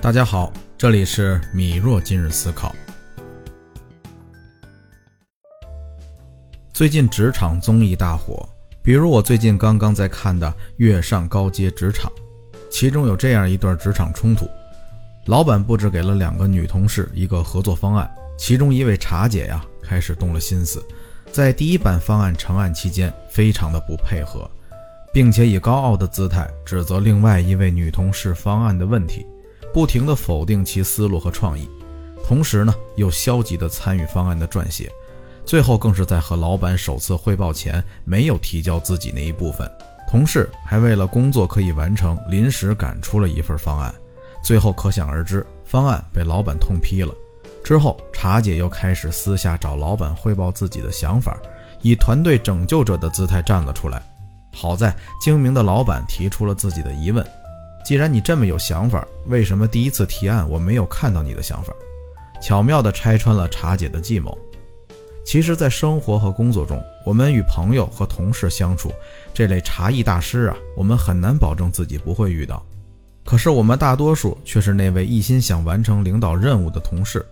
大家好，这里是米若今日思考。最近职场综艺大火，比如我最近刚刚在看的《月上高阶职场》，其中有这样一段职场冲突：老板布置给了两个女同事一个合作方案，其中一位茶姐呀开始动了心思，在第一版方案成案期间非常的不配合，并且以高傲的姿态指责另外一位女同事方案的问题。不停地否定其思路和创意，同时呢又消极地参与方案的撰写，最后更是在和老板首次汇报前没有提交自己那一部分。同事还为了工作可以完成，临时赶出了一份方案。最后可想而知，方案被老板痛批了。之后，茶姐又开始私下找老板汇报自己的想法，以团队拯救者的姿态站了出来。好在精明的老板提出了自己的疑问。既然你这么有想法，为什么第一次提案我没有看到你的想法？巧妙地拆穿了茶姐的计谋。其实，在生活和工作中，我们与朋友和同事相处，这类茶艺大师啊，我们很难保证自己不会遇到。可是，我们大多数却是那位一心想完成领导任务的同事，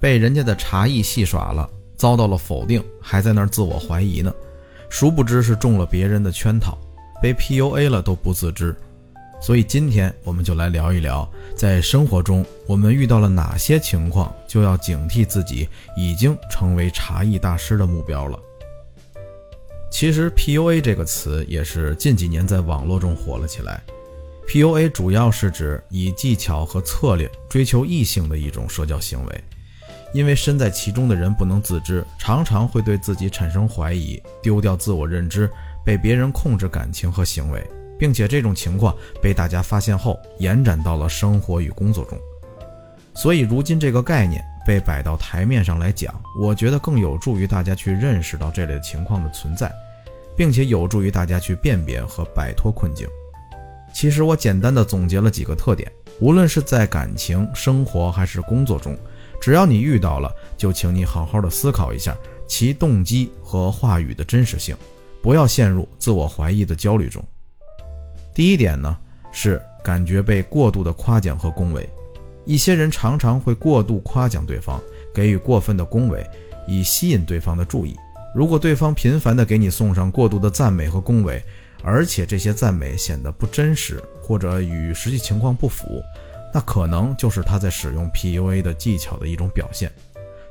被人家的茶艺戏耍了，遭到了否定，还在那儿自我怀疑呢。殊不知是中了别人的圈套，被 PUA 了都不自知。所以今天我们就来聊一聊，在生活中我们遇到了哪些情况，就要警惕自己已经成为茶艺大师的目标了。其实 PUA 这个词也是近几年在网络中火了起来。PUA 主要是指以技巧和策略追求异性的一种社交行为，因为身在其中的人不能自知，常常会对自己产生怀疑，丢掉自我认知，被别人控制感情和行为。并且这种情况被大家发现后，延展到了生活与工作中。所以如今这个概念被摆到台面上来讲，我觉得更有助于大家去认识到这类情况的存在，并且有助于大家去辨别和摆脱困境。其实我简单的总结了几个特点，无论是在感情、生活还是工作中，只要你遇到了，就请你好好的思考一下其动机和话语的真实性，不要陷入自我怀疑的焦虑中。第一点呢，是感觉被过度的夸奖和恭维。一些人常常会过度夸奖对方，给予过分的恭维，以吸引对方的注意。如果对方频繁地给你送上过度的赞美和恭维，而且这些赞美显得不真实或者与实际情况不符，那可能就是他在使用 PUA 的技巧的一种表现。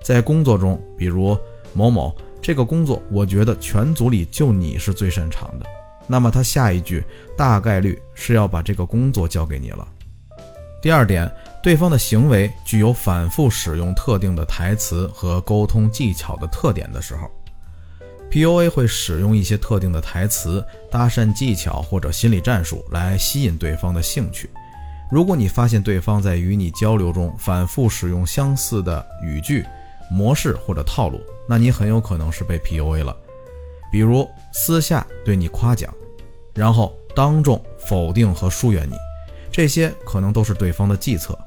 在工作中，比如某某这个工作，我觉得全组里就你是最擅长的。那么他下一句大概率是要把这个工作交给你了。第二点，对方的行为具有反复使用特定的台词和沟通技巧的特点的时候，PUA 会使用一些特定的台词、搭讪技巧或者心理战术来吸引对方的兴趣。如果你发现对方在与你交流中反复使用相似的语句、模式或者套路，那你很有可能是被 PUA 了。比如私下对你夸奖，然后当众否定和疏远你，这些可能都是对方的计策。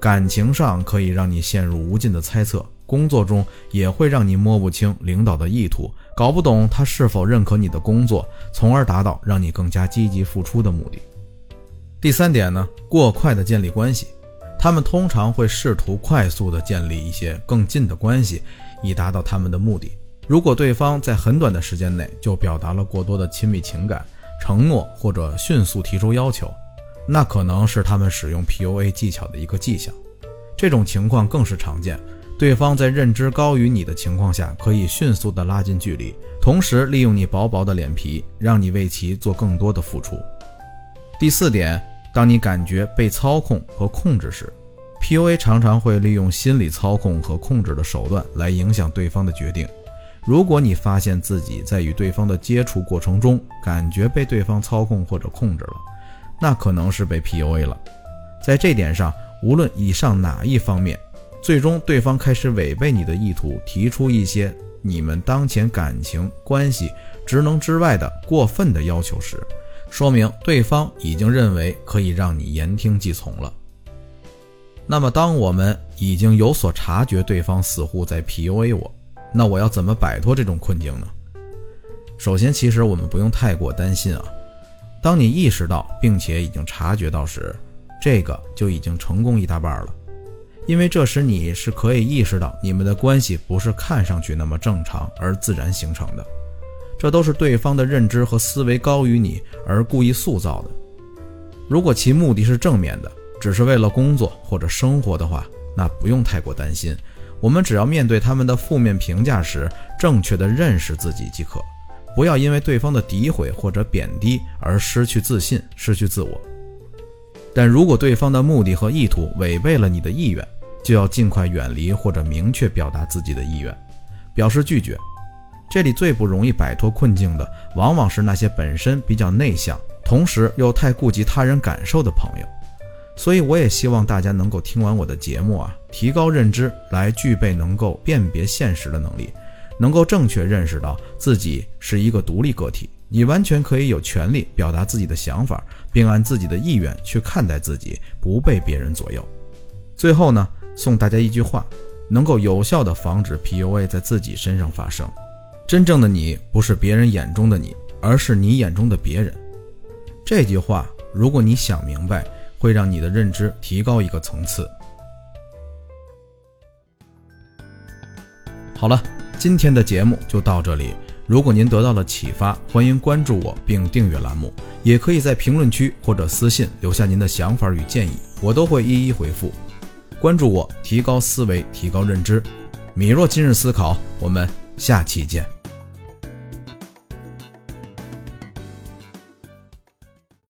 感情上可以让你陷入无尽的猜测，工作中也会让你摸不清领导的意图，搞不懂他是否认可你的工作，从而达到让你更加积极付出的目的。第三点呢，过快的建立关系，他们通常会试图快速的建立一些更近的关系，以达到他们的目的。如果对方在很短的时间内就表达了过多的亲密情感、承诺或者迅速提出要求，那可能是他们使用 PUA 技巧的一个迹象。这种情况更是常见。对方在认知高于你的情况下，可以迅速的拉近距离，同时利用你薄薄的脸皮，让你为其做更多的付出。第四点，当你感觉被操控和控制时，PUA 常常会利用心理操控和控制的手段来影响对方的决定。如果你发现自己在与对方的接触过程中，感觉被对方操控或者控制了，那可能是被 PUA 了。在这点上，无论以上哪一方面，最终对方开始违背你的意图，提出一些你们当前感情关系职能之外的过分的要求时，说明对方已经认为可以让你言听计从了。那么，当我们已经有所察觉，对方似乎在 PUA 我。那我要怎么摆脱这种困境呢？首先，其实我们不用太过担心啊。当你意识到并且已经察觉到时，这个就已经成功一大半了。因为这时你是可以意识到，你们的关系不是看上去那么正常而自然形成的，这都是对方的认知和思维高于你而故意塑造的。如果其目的是正面的，只是为了工作或者生活的话，那不用太过担心。我们只要面对他们的负面评价时，正确的认识自己即可，不要因为对方的诋毁或者贬低而失去自信、失去自我。但如果对方的目的和意图违背了你的意愿，就要尽快远离或者明确表达自己的意愿，表示拒绝。这里最不容易摆脱困境的，往往是那些本身比较内向，同时又太顾及他人感受的朋友。所以，我也希望大家能够听完我的节目啊，提高认知，来具备能够辨别现实的能力，能够正确认识到自己是一个独立个体，你完全可以有权利表达自己的想法，并按自己的意愿去看待自己，不被别人左右。最后呢，送大家一句话，能够有效的防止 PUA 在自己身上发生。真正的你不是别人眼中的你，而是你眼中的别人。这句话，如果你想明白。会让你的认知提高一个层次。好了，今天的节目就到这里。如果您得到了启发，欢迎关注我并订阅栏目，也可以在评论区或者私信留下您的想法与建议，我都会一一回复。关注我，提高思维，提高认知。米若今日思考，我们下期见。